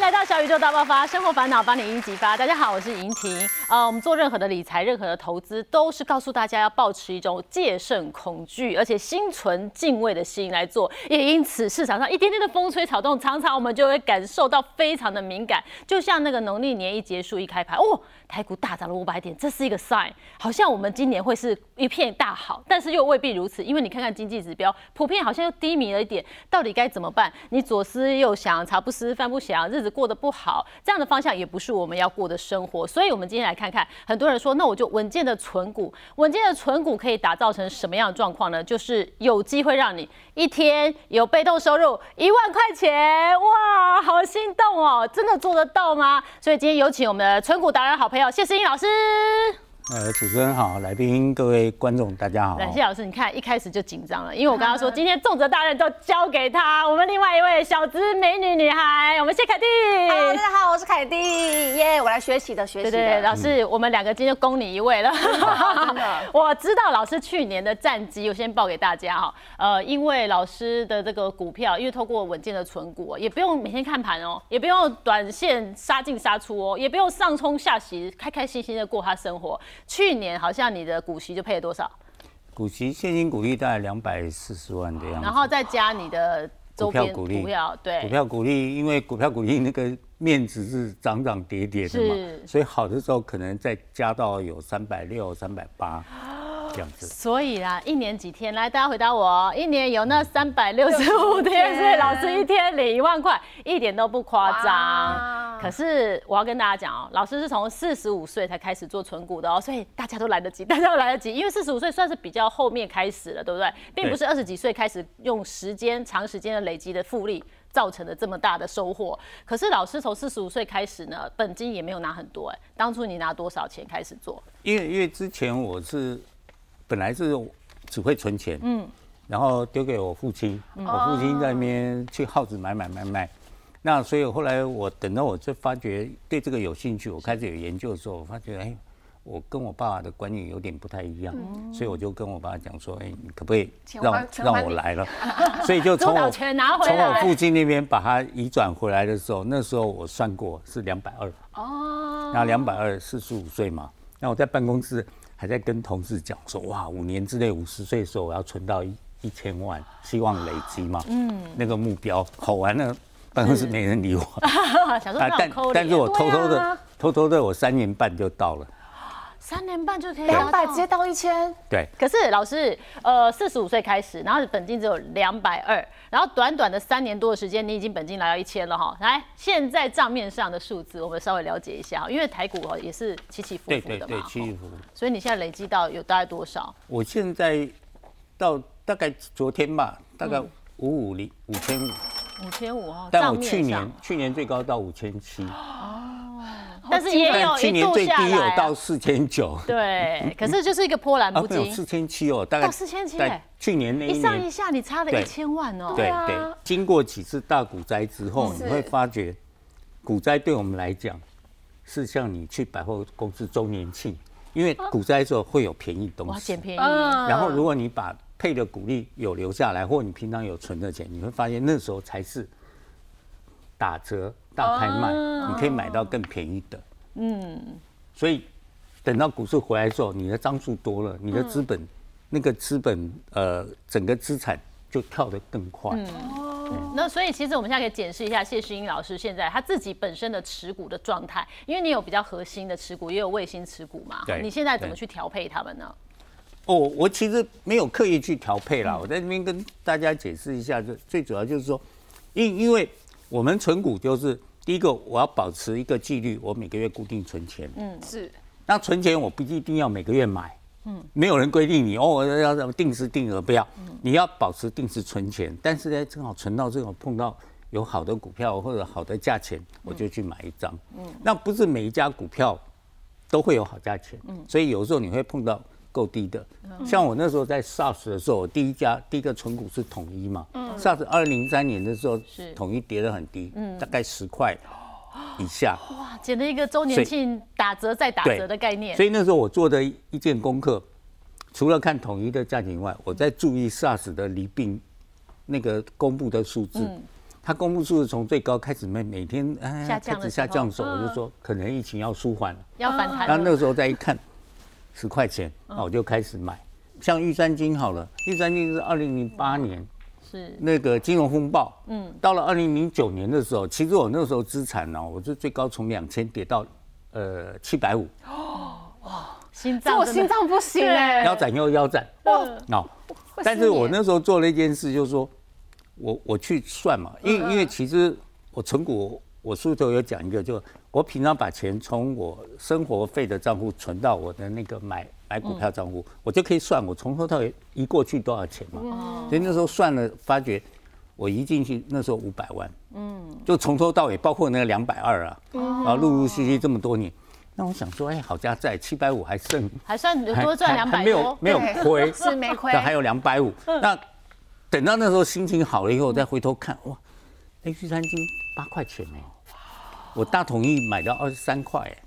来到小宇宙大爆发，生活烦恼帮你一一激发。大家好，我是莹婷。呃，我们做任何的理财、任何的投资，都是告诉大家要保持一种戒慎恐惧，而且心存敬畏的心来做。也因此，市场上一点点的风吹草动，常常我们就会感受到非常的敏感。就像那个农历年一结束一开盘，哦，台股大涨了五百点，这是一个 sign，好像我们今年会是一片大好，但是又未必如此，因为你看看经济指标，普遍好像又低迷了一点，到底该怎么办？你左思右想，茶不思饭不想，日子过得不好，这样的方向也不是我们要过的生活。所以，我们今天来看看，很多人说，那我就稳健的存股，稳健的存股可以打造成什么样的状况呢？就是有机会让你一天有被动收入一万块钱，哇，好心动哦！真的做得到吗？所以今天有请我们的存股达人好朋友谢思英老师。呃，主持人好，来宾各位观众大家好。感，谢老师，你看一开始就紧张了，因为我刚刚说今天重责大任都交给他，我们另外一位小资美女女孩，我们谢凯蒂。Hello，大家好，我是凯蒂，耶、我来学习的，学习的。对对对，老师，我们两个今天就攻你一位了。真的 我知道老师去年的战绩，我先报给大家哈。呃，因为老师的这个股票，因为透过稳健的存股，也不用每天看盘哦，也不用短线杀进杀出哦，也不用上冲下洗，开开心心的过他生活。去年好像你的股息就配了多少？股息现金股利大概两百四十万的样子。然后再加你的周边股利股票，对，股票股利，因为股票股利那个面值是涨涨跌跌的嘛，所以好的时候可能再加到有三百六、三百八这样子。所以啦，一年几天？来，大家回答我哦。一年有那三百六十五天，所以老师一天领一万块，一点都不夸张。可是我要跟大家讲哦，老师是从四十五岁才开始做存股的哦，所以大家都来得及，大家都来得及，因为四十五岁算是比较后面开始了，对不对？并不是二十几岁开始用时间长时间的累积的复利。造成的这么大的收获，可是老师从四十五岁开始呢，本金也没有拿很多哎。当初你拿多少钱开始做？因为因为之前我是本来是只会存钱，嗯，然后丢给我父亲，我父亲在那边去耗子买买买买。那所以后来我等到我就发觉对这个有兴趣，我开始有研究的时候，我发觉哎，我跟我爸爸的观念有点不太一样，所以我就跟我爸讲说，哎，你可不可以钱让让我来了？所以就从我从我。父亲那边把它移转回来的时候，那时候我算过是两百二。哦，那两百二四十五岁嘛，那我在办公室还在跟同事讲说，哇，五年之内五十岁的时候我要存到一一千万，希望累积嘛，嗯，那个目标，好完了，办公室没人理我，啊，但但是我偷偷的、啊。偷偷的，我三年半就到了，三年半就可以两百直接到一千，对，可是老师，呃，四十五岁开始，然后本金只有两百二，然后短短的三年多的时间，你已经本金来到一千了哈。来，现在账面上的数字，我们稍微了解一下哈，因为台股哦也是起起伏对对对，伏的嘛，七十伏。所以你现在累积到有大概多少？我现在到大概昨天吧，大概五五零五千。五，五千五哈，但账面我去年，去年最高到五千七，但是也有去一年最度下来低有到啊，四千九。对，可是就是一个波澜啊，不惊，没有四千七哦，大概到4700在去年那一一上一，下你差了一千万哦。对啊。对，经过几次大股灾之后，嗯你会发觉，股灾对我们来讲，是像你去百货公司周年庆，因为股灾的时候会有便宜东西，捡，便宜，嗯。然后如果你把配的股利有留下来，或你平常有存的钱，你会发现那时候才是打折大拍卖，你可以买到更便宜的。嗯，所以等到股市回来之后，你的张数多了，你的资本、那个资本呃整个资产就跳得更快。那所以其实我们现在可以检视一下谢世英老师现在他自己本身的持股的状态，因为你有比较核心的持股，也有卫星持股嘛。对你现在怎么去调配他们呢？哦，我其实没有刻意去调配啦，我在这边跟大家解释一下，就最主要就是说，因因为我们存股就是第一个，我要保持一个纪律，我每个月固定存钱。嗯，是那存钱我不一定要每个月买。嗯，没有人规定你哦，我要要定时定额，不要，你要保持定时存钱。但是呢，正好存到这种碰到有好的股票或者好的价钱，我就去买一张。嗯，那不是每一家股票都会有好价钱，嗯所以有时候你会碰到够低的。像我那时候在 SARS 的时候，我第一家第一个存股是统一嘛。SARS 二零零三年的时候是，统一跌得很低，大概十块以下。哇，捡了一个周年庆打折再打折的概念所。以那时候我做的一件功课，除了看统一的价钱以外，我在注意 SARS 的离病那个公布的数字。它公布数字从最高开始每每天哎下降开始下降的时候，嗯我就说可能疫情要舒缓了。要反弹了。然后那个时候再一看，十块钱，嗯。那我就开始买。像玉山金好了，玉山金是二零零八年是。那个金融风暴，嗯，到了二零零九年的时候，其实我那时候资产呢，我是最高从两千跌到呃七百五，哦，哇，心脏真的心脏不行哎、腰斩又腰斩，哇哦，会但是我那时候做了一件事，就是说我我去算嘛，因为因为其实我存股，我书头有讲一个，就我平常把钱从我生活费的账户存到我的那个买买股票账户，我就可以算我从头到尾移过去多少钱嘛。所以那时候算了，发觉我移进去那时候五百万，嗯，就从头到尾，包括那个两百二啊，然后陆陆续续这么多年。那我想说，哎，好家在七百五还剩 还算多赚还两百多，还没有没有对亏，是没亏但还有两百五。那等到那时候心情好了以后，我再回头看，哇，那玉山金八块钱呢，我大统一买到二十三块哎，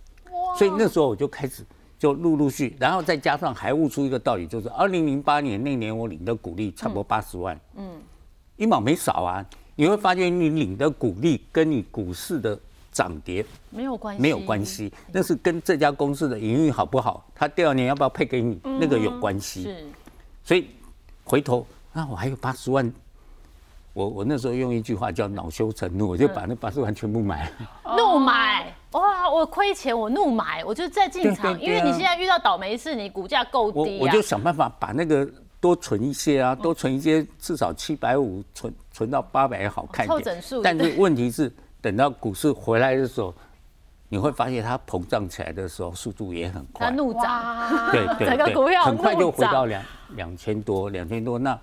所以那时候我就开始就陆陆续，然后再加上还悟出一个道理，就是二零零八年那年我领的股利差不多八十万，嗯，一毛没少啊。你会发现你领的股利跟你股市的涨跌没有关系，没有关。系，那是跟这家公司的营运好不好，它第二年要不要配给你，那个有关系。是所以回头啊，我还有八十万，我我那时候用一句话叫恼羞成怒，我就把那八十万全部买了。怒买哇！我亏钱，我怒买，我就再进场，对对对啊因为你现在遇到倒霉事，你股价够低啊我就。想办法把那个多存一些啊，多存一些，至少七百五存存到八百也好看一点凑整数。但是问题是，等到股市回来的时候，你会发现它膨胀起来的时候，速度也很快。它怒涨，对对对，整个股票很快就回到两两千多，两千多，那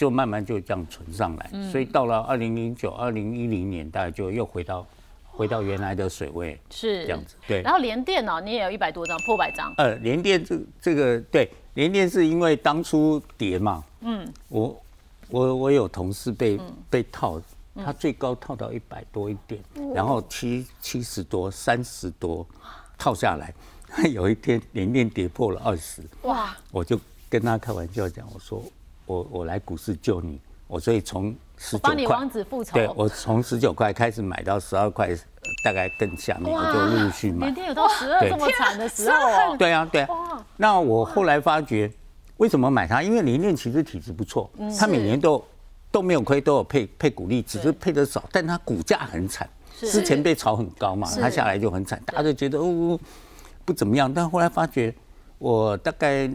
就慢慢就这样存上来。嗯。所以到了二零零九、二零一零年，大概就又回到回到原来的水位，是。这样子。对。然，后连电脑你也有一百多张，破百张。呃，联电这这个对联电是因为当初跌嘛，嗯，我我我有同事被、嗯。被套，他最高套到一百多一点，然后七七十多、三十多套下来，有一天联电跌破了二十，哇，我就跟他开玩笑讲，我说我我来股市救你，我所以从十九块帮你王，子复仇。对我从十九块开始买到十二块，呃大概更下面，我就陆陆续买连。电有到十二对这么惨的时候哦。对啊，对啊。那我后来发觉，为什么买它？因为联电其实体质不错，它每年都都没有亏，都有配配股利，只是配的少，但它股价很惨。之前被炒很高嘛，它下来就很惨，大家就觉得哦不怎么样。但后来发觉，我大概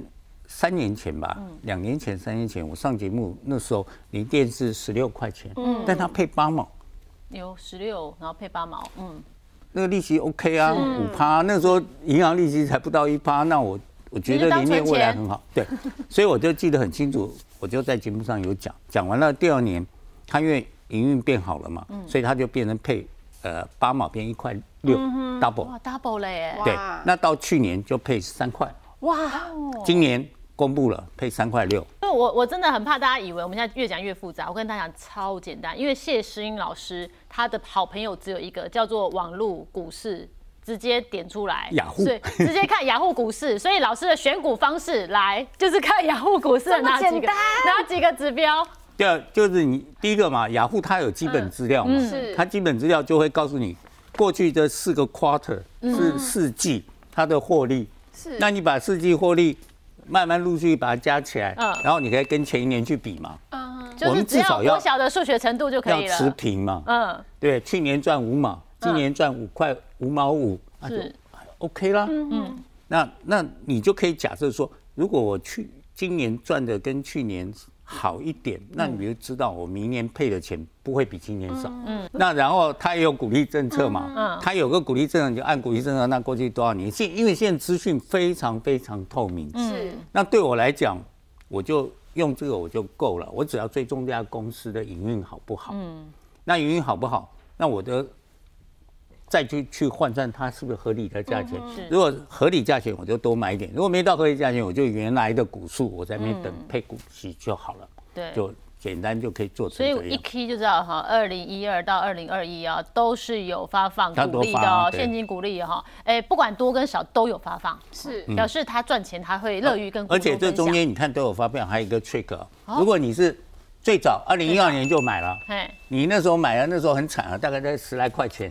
三年前吧，两年前、三年前，我上节目那时候联电是十六块钱，但它配八毛。有十六，然后配八毛，嗯，那个利息 OK 啊，五趴，那时候银行利息才不到一趴，那我我觉得里面未来很好，对，所以我就记得很清楚，我就在节目上有讲，讲完了第二年，它因为营运变好了嘛，所以它就变成配呃八毛变一块六 double，哇，double 了耶！对，那到去年就配三块，哇，今年公布了配三块六，因为我我真的很怕大家以为我们现在越讲越复杂。我跟大家讲超简单，因为谢诗英老师他的好朋友只有一个，叫做网络股市。直接点出来，雅虎直接看 雅虎股市。所以老师的选股方式来就是看雅虎股市哪几个哪几个指标。第二就是你第一个嘛，雅虎它有基本资料嘛，嗯是它基本资料就会告诉你过去的四个 quarter 是四季它的获利，是。那你把四季获利慢慢陆续把它加起来，嗯。然后你可以跟前一年去比嘛，我们就是至少要国小的数学程度就可要持以了。平嘛，嗯，对，去年赚五毛，今年赚五块五毛五，那就是。OK 啦，嗯，那那你就可以假设说，如果我去今年赚的跟去年好一点，那你就知道我明年配的钱不会比今年少。嗯，那然后他也有鼓励政策嘛，嗯，他有个鼓励政策，你就按鼓励政策，那过去多少年？现因为现在资讯非常非常透明，是那对我来讲，我就用这个我就够了，我只要追踪这家公司的营运好不好。嗯，那营运好不好？那我的再去去换算它是不是合理的价钱。是。如果合理价钱，我就多买一点；如果没到合理价钱，我就原来的股数我在那边等配股息就好了，对。就简单就可以做成所以一。key 就知道哈，二零一二到二零二一啊，都是有发放鼓励的哦，现金鼓励哈，哎，不管多跟少都有发放，是。表示他赚钱他会乐于跟股而且这。中间你看都有发票，还有一个 trick，哦。如果你是最早二零一二年就买了，嘿，你那时候买了，那时候很惨啊，大概在十来块钱。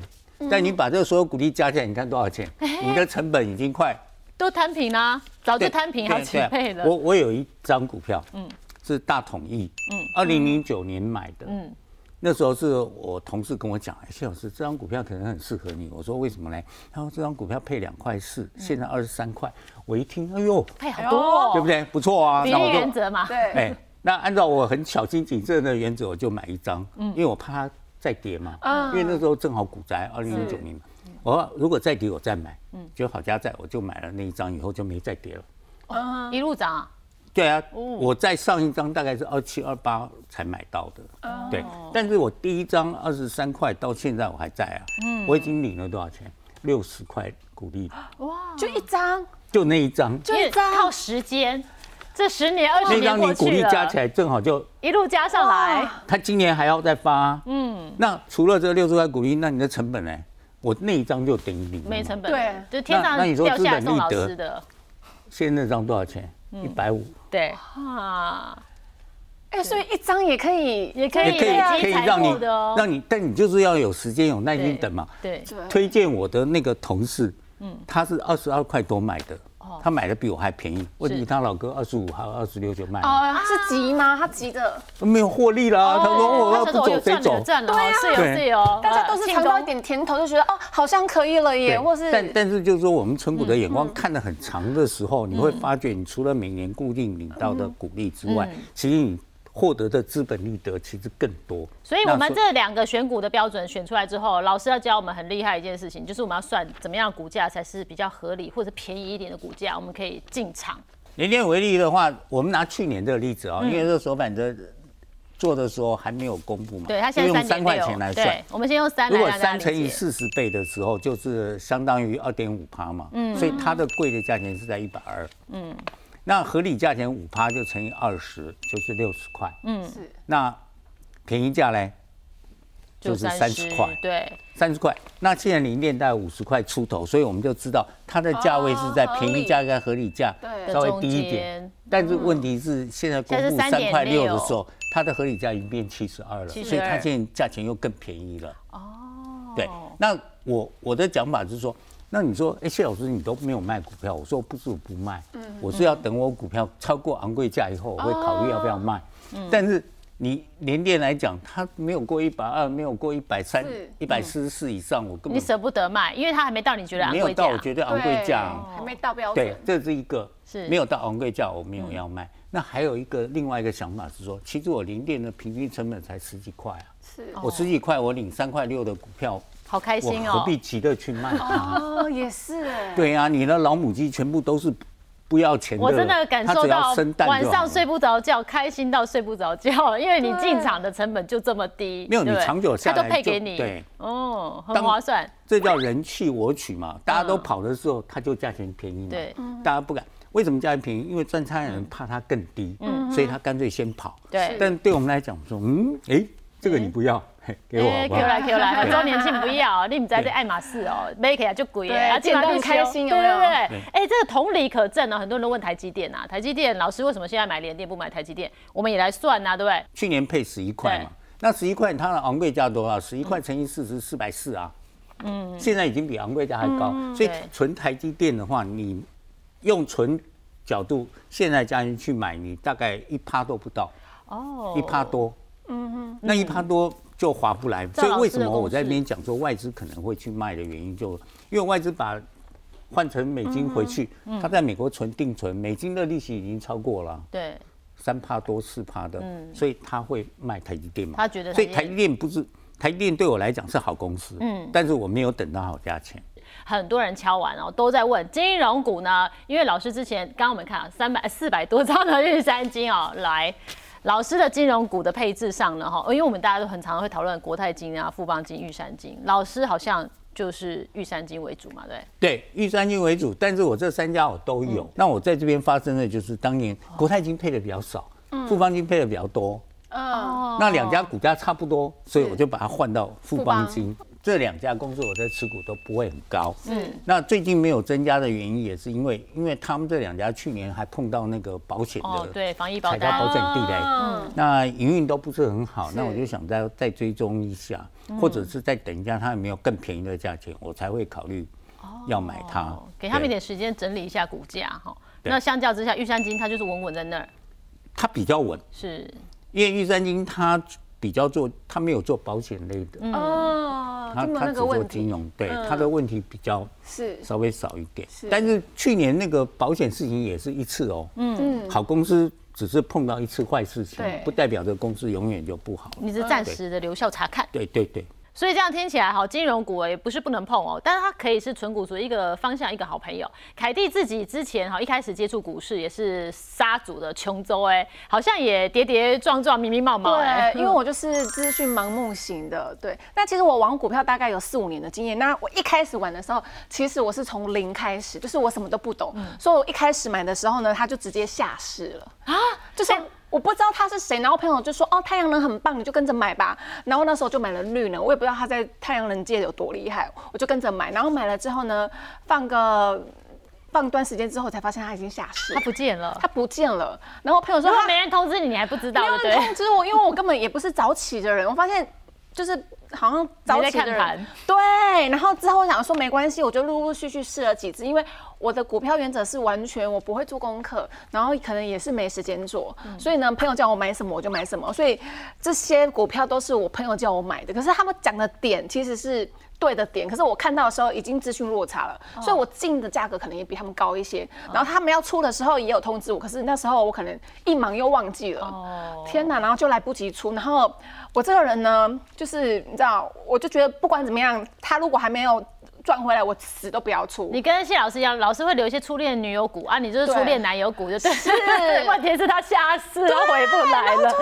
但你把这个所有股利加起来，你看多少钱？你的成本已经快都摊平啦，早就摊平好几对倍了。我我有一张股票，嗯，是大统一，嗯，二零零九年买的，嗯，那时候是我同事跟我讲，哎，谢老师，这张股票可能很适合你。我说为什么呢？他说这张股票配两块四，现在二十三块。我一听，哎呦，配好多哦，对不对？不错啊，比例原则嘛。对，哎，那按照我很小心谨慎的原则，我就买一张，嗯因为我怕它再跌嘛。嗯因为那时候正好股灾，二零零九年嘛。我如果再跌，我再买。嗯，就好家在，我就买了那一张，以后就没再跌了。一路涨啊，对啊，我在上一张大概是二七二八才买到的，对。但是我第一张二十三块到现在我还在啊，嗯。我已经领了多少钱？六十块股利，哇。就一张，就那一张，因为靠时间，这十年二十那年张你股利过去了，加起来正好就，一路加上来，他今年还要再发，嗯。那除了这六十块股利，那你的成本呢？我那一张就等于零，没成本，对。就天上那那你说掉下来资本利送老得师的，现在那张多少钱？一百五，对。啊，哎，所以一张也可以，也可以也可以可以让你让你，但你就是要有时间有耐心等嘛。对，对。推荐我的那个同事，嗯，他是二十二块多买的，他买的比我还便宜。我比他老哥二十五还有二十六就卖了，哦，是急吗？他急的，没有获利啦。他说我，要走谁走？对啊，对？哦，是有是有，大家都是庆尝到一功点甜头，就觉得哦，好像可以了耶，或是但但是就是说，我们存股的眼光看得很长的时候，你会发觉，你除了每年固定领到的股利之外，其实你获得的资本利得其实更多。所以我们这两个选股的标准选出来之后，老师要教我们很厉害一件事情，就是我们要算怎么样股价才是比较合理或者便宜一点的股价，我们可以进场。联电为例的话，我们拿去年这个例子啊、因为这个手板的做的时候还没有公布嘛，对，它现在就用三块钱来算。，我们先用三如果三乘以。四十倍的时候，就是相当于二点五趴嘛，嗯，所以它的贵的价钱是在一百二，嗯，那合理价钱五趴就乘以二十，就是六十块，嗯，是。那便宜价嘞就是三十块，对，三十块。那现在零电大概五十块出头，所以我们就知道它的价位是在哦便宜价跟合理价对。稍微低一中点间。但是问题是，现在公布三块六。的3.6时候，它的合理价已经变七十二了，所以它现在价钱又更便宜了。哦，对。那我我的讲法是说，那你说，哎，谢老师你都没有卖股票，我说不是我不卖，我是要等我股票超过昂贵价以后，我会考虑要不要卖。但是你联电来讲，它没有过一百二，没有过一百三、一百四十四以上，我根本你舍不得卖，因为它还没到你觉得昂贵价没有到我。觉得昂贵价。对还没到标对准，，这是一个是没有到昂贵价，我没有要卖。那还有一个另外一个想法是说，其实我零电的平均成本才十几块啊，是我十几块我领三块六的股票，好开心哦！何必急着去卖它？哦，也是哎，对啊，你的老母鸡全部都是不要钱的，我真的感受到晚上睡不着觉，开心到睡不着觉，因为你进场的成本就这么低，没有你长久下它来就都配给你，对，哦，很划算，这叫人气我取嘛。大家都跑的时候，它就价钱便宜嘛。对，大家不敢。为什么价钱便宜？因为赚差的人怕它更低，嗯所以他干脆先跑。对但对我们来讲，说嗯，哎，这个你不要，嘿 给我好哎不好？，Q 来 Q 来，对周年庆不要，你们在这爱马仕哦，买起来就贵对耶，捡到很开心有没有对对对，哎，这个同理可证呢，很多人都问台积电啊，台积电老师为什么现在买联电不买台积电？我们也来算呐，对不对？去年配十一块嘛，那十一块它的昂贵价多少？十一块乘以四十，四百四啊。嗯，现在已经比昂贵价还高，所以对纯台积电的话，你用纯角度现在加进去买，你大概一趴都不到，哦一趴多。嗯哼，那一趴多就划不来，所以为什么我在那边讲说外资可能会去卖的原因就，因为外资把换成美金回去，嗯他在美国存定存，美金的利息已经超过了。对，三帕多四帕的，所以他会卖台积电嘛？嗯他觉得所以台积电不是台积电对我来讲是好公司，嗯，但是我没有等到好价钱。很多人敲完哦，都在问金融股呢，因为老师之前刚刚我们看啊，三百四百多张的日三金哦，来。老师的金融股的配置上呢，哈，因为我们大家都很常会讨论国泰金啊、富邦金、玉山金，老师好像就是玉山金为主嘛，对。对，玉山金为主，但是我这三家我都有。嗯那我在这边发生的就是当年国泰金配的比较少，富邦金配的比较多。嗯，那两家股价差不多，所以我就把它换到富邦金。这两家公司我在持股都不会很高。嗯，那最近没有增加的原因也是因为，因为他们这两家去年还碰到那个保险的对防疫保踩到保险地雷，嗯。那营运都不是很好，那我就想再再追踪一下，或者是再等一下它有没有更便宜的价钱，我才会考虑要买它。哦，给他们一对点时间整理一下股价哈。那相较之下，玉山金它就是稳稳在那儿，它比较稳，是。因为玉山金它比较做，他没有做保险类的，嗯。哦，它就没有它只做金融，对他的问题比较是。稍微少一点。但是去年那个保险事情也是一次哦，嗯。好公司只是碰到一次坏事情，不代表这个公司永远就不好。你是暂时的留校查看。对对对，所以这样听起来，好，金融股也不是不能碰哦，但是它可以是纯股族一个方向，一个好朋友。凯蒂自己之前哈一开始接触股市也是杀组的琼州，哎，好像也跌跌撞撞、迷迷冒冒，哎对，因为我就是资讯盲目型的，对。那其实我玩股票大概有四五年的经验。那我一开始玩的时候，其实我是从零开始，就是我什么都不懂，所以我一开始买的时候呢，他就直接下市了啊，就是。我不知道他是谁，然后朋友就说：“哦，太阳能很棒，你就跟着买吧。”然后那时候就买了绿能，我也不知道他在太阳能界有多厉害，我就跟着买。然后买了之后呢，放个放一段时间之后，才发现他已经下市他，不见了。他不见了。然后朋友说他没人通知你，你还不知道，没有对不对？人通知我，因为我根本也不是早起的人。我发现就是好像早起的人，对。然后之后我想说没关系，我就陆陆续续试了几只，因为我的股票原则是完全我不会做功课，然后可能也是没时间做，所以呢，朋友叫我买什么我就买什么。所以这些股票都是我朋友叫我买的，可是他们讲的点其实是。对的点，可是我看到的时候已经资讯落差了，所以我进的价格可能也比他们高一些。然后他们要出的时候也有通知我，可是那时候我可能一忙又忘记了。哦天哪，然后就来不及出。然后我这个人呢，就是你知道，我就觉得不管怎么样，他如果还没有赚回来，我死都不要出。你跟谢老师一样，老师会留一些初恋女友股啊，你就是初恋男友股，就对。是 问题是他下次都回不来了。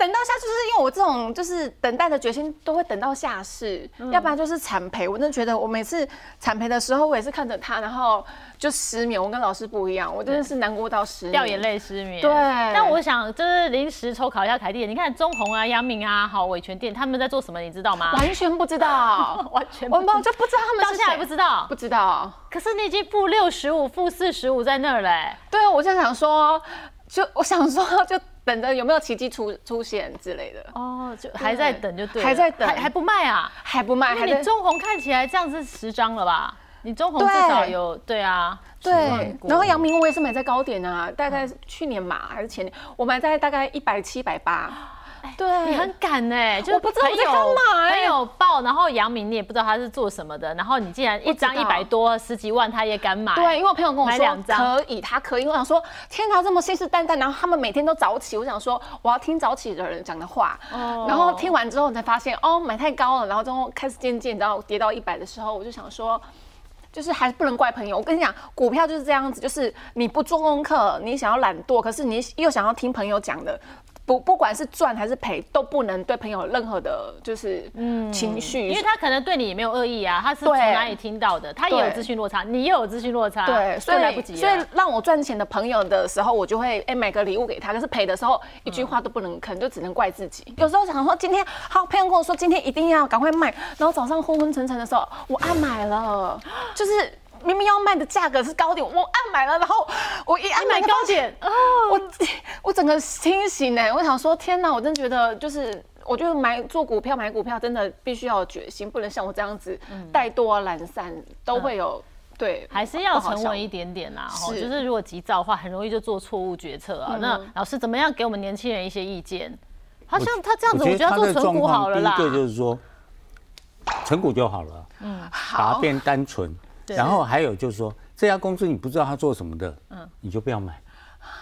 等到下就是因为我这种就是等待的决心都会等到下世，嗯要不然就是惨赔。我真的觉得我每次惨赔的时候，我也是看着他，然后就失眠。我跟老师不一样，我真的是难过到失眠，掉眼。泪失眠。对但我想就是临时抽考一下凯蒂，你看中红啊、杨明啊、好伟全店他们在做什么，你知道吗？完全不知道，完全我不知道们就不知道他们是到现在还不，知道不。知道。可是你已经负六十五、负四十五在那儿嘞。对啊，我就想说，就我想说，就等着有没有奇迹出出现之类的，哦，就还在等就对了，还在等。还还不卖啊？还不卖，还在因为你中红看起来这样是十张了吧？你中红至少有对啊，对，然后杨明我也是买在高点啊，大概去年嘛还是前年，我买在大概一百七、一百八。对，你很敢哎、就是我不知道我在干嘛欸朋友报，然后杨明你也不知道他是做什么的，然后你竟然一张一百多十几万他也敢买，对，因为我朋友跟我说可以，他可以。我想说，天哪，这么信誓旦旦，然后他们每天都早起，我想说我要听早起的人讲的话。哦然后听完之后才发现，哦，买太高了，然后之后开始渐渐，然后跌到一百的时候，我就想说。就是还是不能怪朋友。我跟你讲，股票就是这样子，就是你不做功课，你想要懒惰，可是你又想要听朋友讲的，不不管是赚还是赔，都不能对朋友有任何的，就是情绪，因为他可能对你也没有恶意啊，他是从哪里听到的，他也有对资讯落差，你也有资讯落差，对，所以就来不及所以了。让我赚钱的朋友的时候，我就会哎、买个礼物给他，可是赔的时候一句话都不能，吭就只能怪自己。有时候想说今天好，朋友跟我说今天一定要赶快卖，然后早上昏昏沉沉的时候，我按买了，就是明明要卖的价格是高点，我按买了，然后我一按你买买高点哦，我我整个清醒哎，我想说天哪，我真的觉得就是。我觉得买做股票买股票真的必须要有决心，不能像我这样子怠惰啊、懒散，都会有对，还是要沉稳一点点啦。就是如果急躁的话，很容易就做错误决策啊。那老师怎么样给我们年轻人一些意见？好像他这样子，我觉得他做纯股好了啦。第一个就是说，存股就好了，嗯，把它变单纯。对然后还有就是说，这家公司你不知道他做什么的，嗯，你就不要买。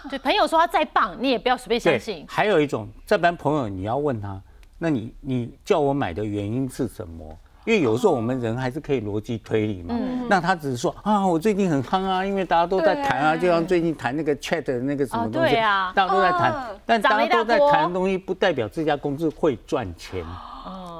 对，朋友说他再棒，你也不要随便相信。还有一种，这班朋友你要问他，那你你叫我买的原因是什么？因为有时候我们人还是可以逻辑推理嘛。那他只是说啊，我最近很夯啊，因为大家都在谈啊，就像最近谈那个 Chat 的那个什么哦东西，对啊大家都在谈嗯，但大大家都在波谈的东西，不代表这家公司会赚钱。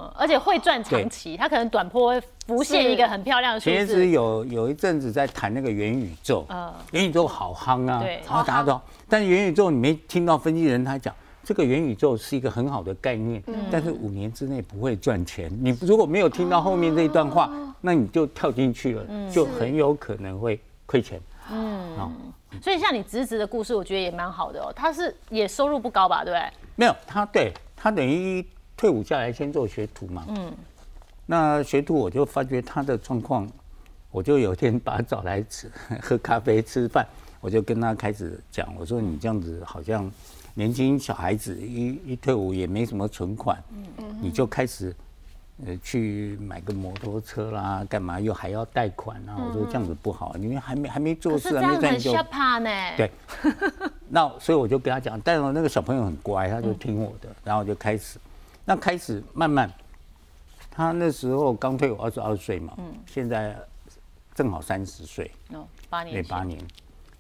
嗯，而且会赚长期，它可能短波会浮现一个很漂亮的数字。阵有有一阵子在谈那个元宇宙，嗯。元宇宙好夯啊，对然后大家都，但是元宇宙你没听到分析人他讲，这个元宇宙是一个很好的概念，但是五年之内不会赚钱。你如果没有听到后面这一段话，那你就跳进去了，就很有可能会亏钱。嗯，好，所以像你侄子的故事，我觉得也蛮好的哦。他是也收入不高吧，对不对？没有，他对他等于退伍下来先做学徒嘛。嗯，那学徒我就发觉他的状况，我就有天把他找来吃 喝咖啡吃饭，我就跟他开始讲，我说你这样子好像。年轻小孩子一一退伍也没什么存款，你就开始呃去买个摩托车啦，干嘛又还要贷款啊？我说这样子不好，因为还没还没做事，还没赚就怕呢。对，那所以我就跟他讲，但是那个小朋友很乖，他就听我的，然后就开始，那开始慢慢，他那时候刚退伍二十二岁嘛，嗯。现在正好三十岁，哦，八年，对八年，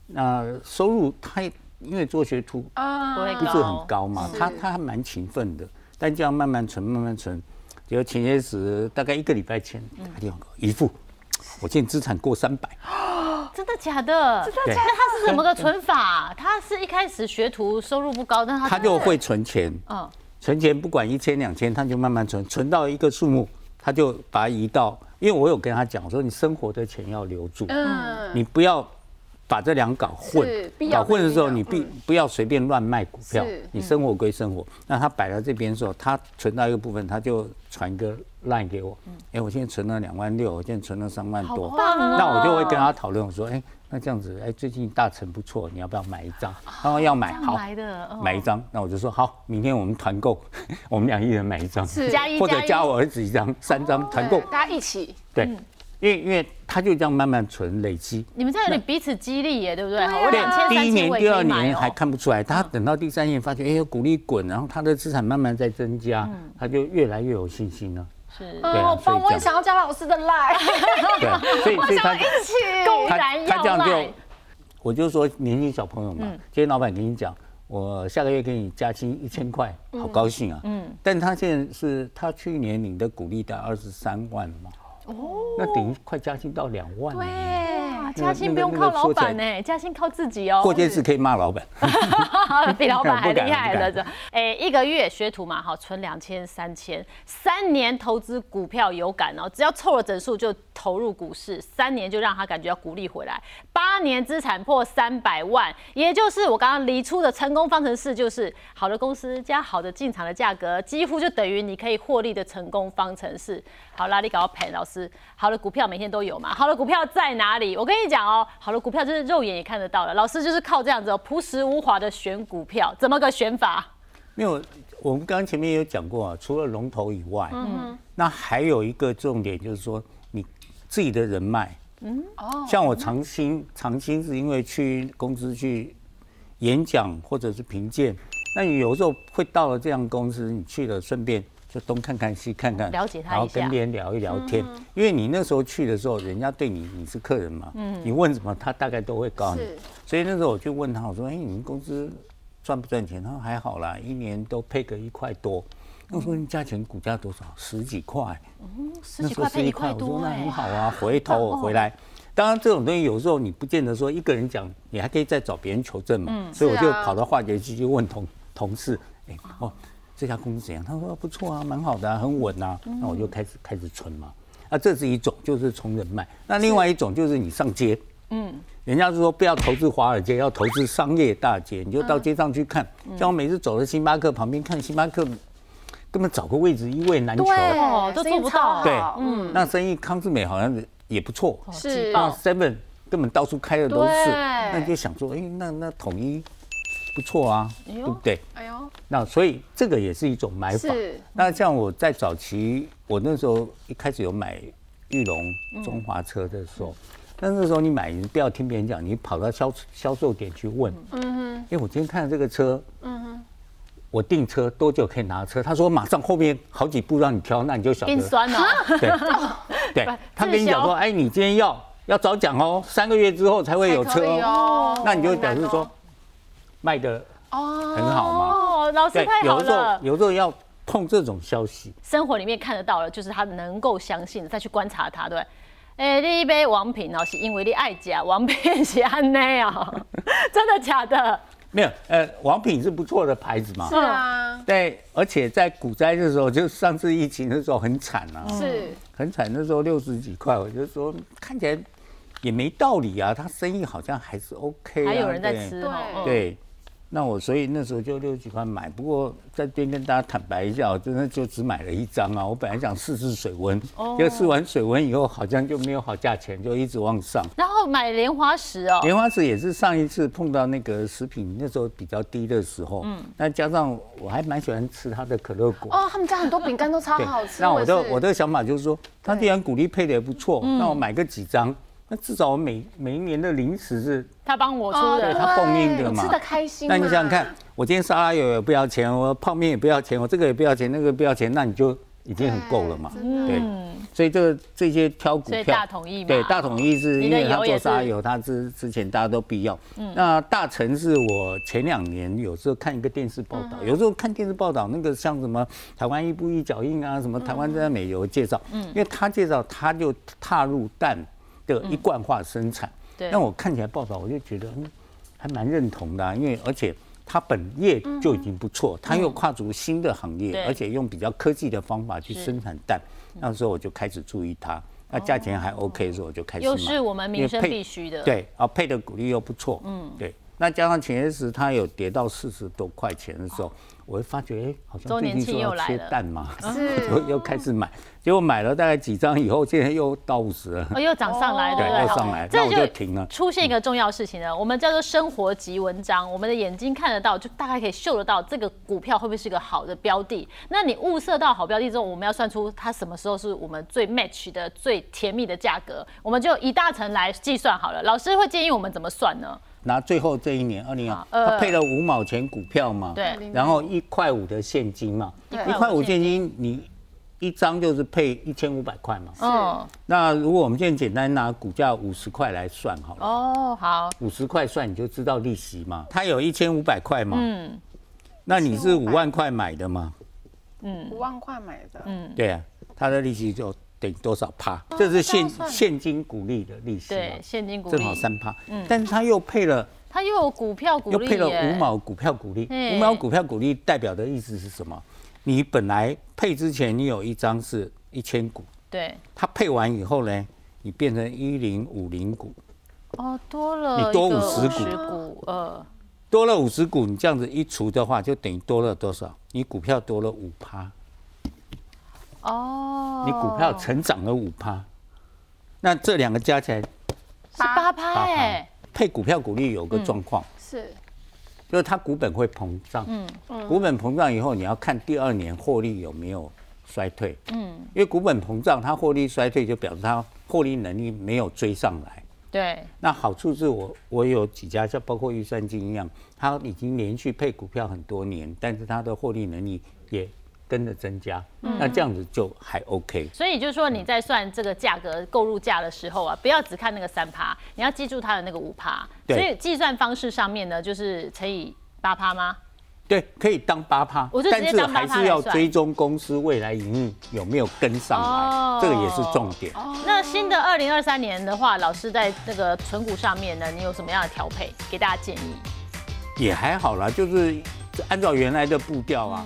那收入他。因为做学徒啊，不是很高嘛，他他还蛮勤奋的，但这样慢慢存，慢慢存，结果前些时大概一个礼拜前打电话姨父，我现在资产过三百，真的假的？真的假的？他是怎么个存法？他是一开始学徒收入不高，但他他就会存钱，嗯，存钱不管一千两千，他就慢慢存，存到一个数目，他就把它移到，因为我有跟他讲说，你生活的钱要留住，嗯，你不要。把这两搞混，搞混的时候，你必不要随便乱卖股票。你生活归生活，那他摆在这边的时候，他存到一个部分，他就传一个 line 给我。哎，我现在存了两万六，我现在存了三万多。那我就会跟他讨论，我说，哎，那这样子，哎，最近大成不错，你要不要买一张？他说要买，好，买一张。那我就说好，明天我们团购，我们俩一人买一张，或者加我儿子一张，三张团购，大家一起。对。因为因为他就这样慢慢存累积，你们这样有点彼此激励耶，对不对？对，第一年、第二年还看不出来，他等到第三年发觉，哎，有鼓励滚，然后他的资产慢慢在增加，他就越来越有信心了。是，对啊，所以我也想要加老师的赖，对，所以所以他一起，他他这样就，我就说年轻小朋友嘛，今天老板跟你讲，我下个月给你加薪一千块，好高兴啊，嗯，但他现在是他去年领的鼓励在二十三万嘛。哦，那等于快加薪到两万。对，加薪不用靠老板呢，加薪靠自己哦。过件事可以骂老板，比老板还厉害了。这，哎，一个月学徒嘛，好，存两千三千，三年投资股票有感哦，只要凑了整数就投入股市，三年就让他感觉要鼓励回来，八年资产破三百万，也就是我刚刚离出的成功方程式，就是好的公司加好的进场的价格，几乎就等于你可以获利的成功方程式。好，啦，你搞赔，老师，好的股票每天都有嘛？好的股票在哪里？我跟你讲哦，好的股票就是肉眼也看得到了。老师就是靠这样子哦，朴实无华的选股票，怎么个选法？没有，我们刚刚前面也有讲过啊，除了龙头以外，嗯，那还有一个重点就是说，你自己的人脉，嗯，哦，像我长兴，长兴是因为去公司去演讲或者是评鉴，那你有时候会到了这样公司，你去了顺便。就东看看西看看，了解他然后跟别人聊一聊天。因为你那时候去的时候，人家对你你是客人嘛，你问什么他大概都会告诉你。所以那时候我就问他，我说：“哎，你们公司赚不赚钱？”他说：“还好啦，一年都配个一块多。”我说：“你价钱股价多少？十几块。”嗯，十几块配一块多，我说那很好啊。回头我 回来，当然这种东西有时候你不见得说一个人讲，你还可以再找别人求证嘛。嗯，所以我就跑到化学区去问同同事，哎哦。这家公司怎样？他说不错啊，蛮好的，很稳啊。那我就开始开始存嘛。啊，这是一种，就是从人脉。那另外一种就是你上街，嗯，人家是说不要投资华尔街，要投资商业大街。你就到街上去看，像我每次走到星巴克旁边看星巴克，根本找个位置一位难求，都做不到。对，嗯，那生意康之美好像也不错，是。那 Seven 根本到处开的都是，那你就想说，哎，那那统一。不错啊，对不对？哎呦，那所以这个也是一种买法。那像我在早期，我那时候一开始有买玉龙、中华车的时候，那那时候你买，你不要听别人讲，你跑到销销售点去问。嗯哼。因为我今天看这个车，嗯哼，我订车多久可以拿车？他说马上后面好几步让你挑，那你就晓得。酸哦。对 对，他跟你讲说，哎，你今天要要早讲哦，三个月之后才会有车哦。那你就表示说。卖的哦很好吗？哦，老师太好了。有时候有时候要碰这种消息，生活里面看得到了，就是他能够相信，再去观察他，对。哎，第一杯王品哦，是因为你爱家，王品是安内哦，真的假的？没有，呃，王品是不错的牌子嘛是。啊，对，而且在股灾的时候，就上次疫情的时候很惨啊，是很惨，那时候六十几块，我就说看起来也没道理啊，他生意好像还是 OK 啊，还有人在吃哈。嗯对，那我所以那时候就六十几块买，不过在这边跟大家坦白一下，我真的就只买了一张啊。我本来想试试水温，哦结果试完水温以后，好像就没有好价钱，就一直往上。然后买莲花石哦，莲花石也是上一次碰到那个食品那时候比较低的时候，嗯，那加上我还蛮喜欢吃它的可乐果，哦，他们家很多饼干都超好吃。那我的我的想法就是说，他既然鼓励配的也不错，那我买个几张，那至少我每每一年的零食是他帮我出哦的，他供应的嘛。吃的开心。那你想想看，我今天沙拉油也不要钱，我泡面也不要钱，我这个也不要钱，那个不要钱，那你就已经很够了嘛。对，所以这个这些挑股票，大统一对，大统一是因为它油也是嗯做沙拉油，他之之前大家都必要。那大成是我前两年有时候看一个电视报道，嗯有时候看电视报道，那个像什么台湾一步一脚印啊，什么台湾在美油介绍，嗯。因为他介绍他就踏入蛋的一贯化生产。对那我看起来报道，我就觉得嗯，还蛮认同的啊、因为而且它本业就已经不错，它又跨足新的行业，而且用比较科技的方法去生产蛋，那时候我就开始注意它。那价钱还 OK 的时候，我就开始买。又是我们民生必须的。，对啊，配的股利又不错，嗯，对。那加上前些时它有跌到四十多块钱的时候，我会发觉，哎，好像周年庆最近说要又来了切蛋嘛，是又 又开始买，结果买了大概几张以后，现在又到五十了。哦，又涨上来，哦对不对，又上来，那我这就就停了。出现一个重要事情呢，我们叫做生活级文章，我们的眼睛看得到，就大概可以嗅得到这个股票会不会是一个好的标的。那你物色到好标的之后，我们要算出它什么时候是我们最 match 的、最甜蜜的价格，我们就一大层来计算好了。老师会建议我们怎么算呢？拿最后这一年二零二，呃他配了五毛钱股票嘛，对，然后一块五的现金嘛，一块五现金你一张就是配一千五百块嘛。哦，那如果我们现在简单拿股价五十块来算好了，哦，好，五十块算你就知道利息嘛，它有一千五百块嘛，嗯。那你是五万块买的嘛，嗯。五万块买的，嗯，对啊，它的利息就等于多少趴？这是现现金股利的利息对，，现金股利，正好三趴，但是它又配了。它又有股票股利又配了五毛股票股利，五毛股票股利代表的意思是什么？你本来配之前你有一张是一千股，对，它配完以后呢，你变成一零五零股，哦，多了你多五十股。50股，呃，多了五十股，你这样子一除的话，就等于多了多少？你股票多了五趴，哦，你股票成长了五趴，那这两个加起来是八趴八哎趴，。配股票股利有个状况，是。就是它股本会膨胀，嗯。嗯股本膨胀以后，你要看第二年获利有没有衰退，嗯，因为股本膨胀，它获利衰退就表示它获利能力没有追上来。对，那好处是我我有几家像包括预算金一样，它已经连续配股票很多年，但是它的获利能力也跟着增加，嗯那这样子就还 OK。所以就是说你在算这个价格购入价的时候啊，不要只看那个三趴，你要记住它的那个五趴。对所以计算方式上面呢，就是乘以八趴吗？对，可以当八趴我就，直但是接当8%还是要追踪公司未来营运有没有跟上哦来，这个也是重点。那新的二零二三年的话，老师在那个存股上面呢，你有什么样的调配？给大家建议。也还好啦，就是按照原来的步调啊。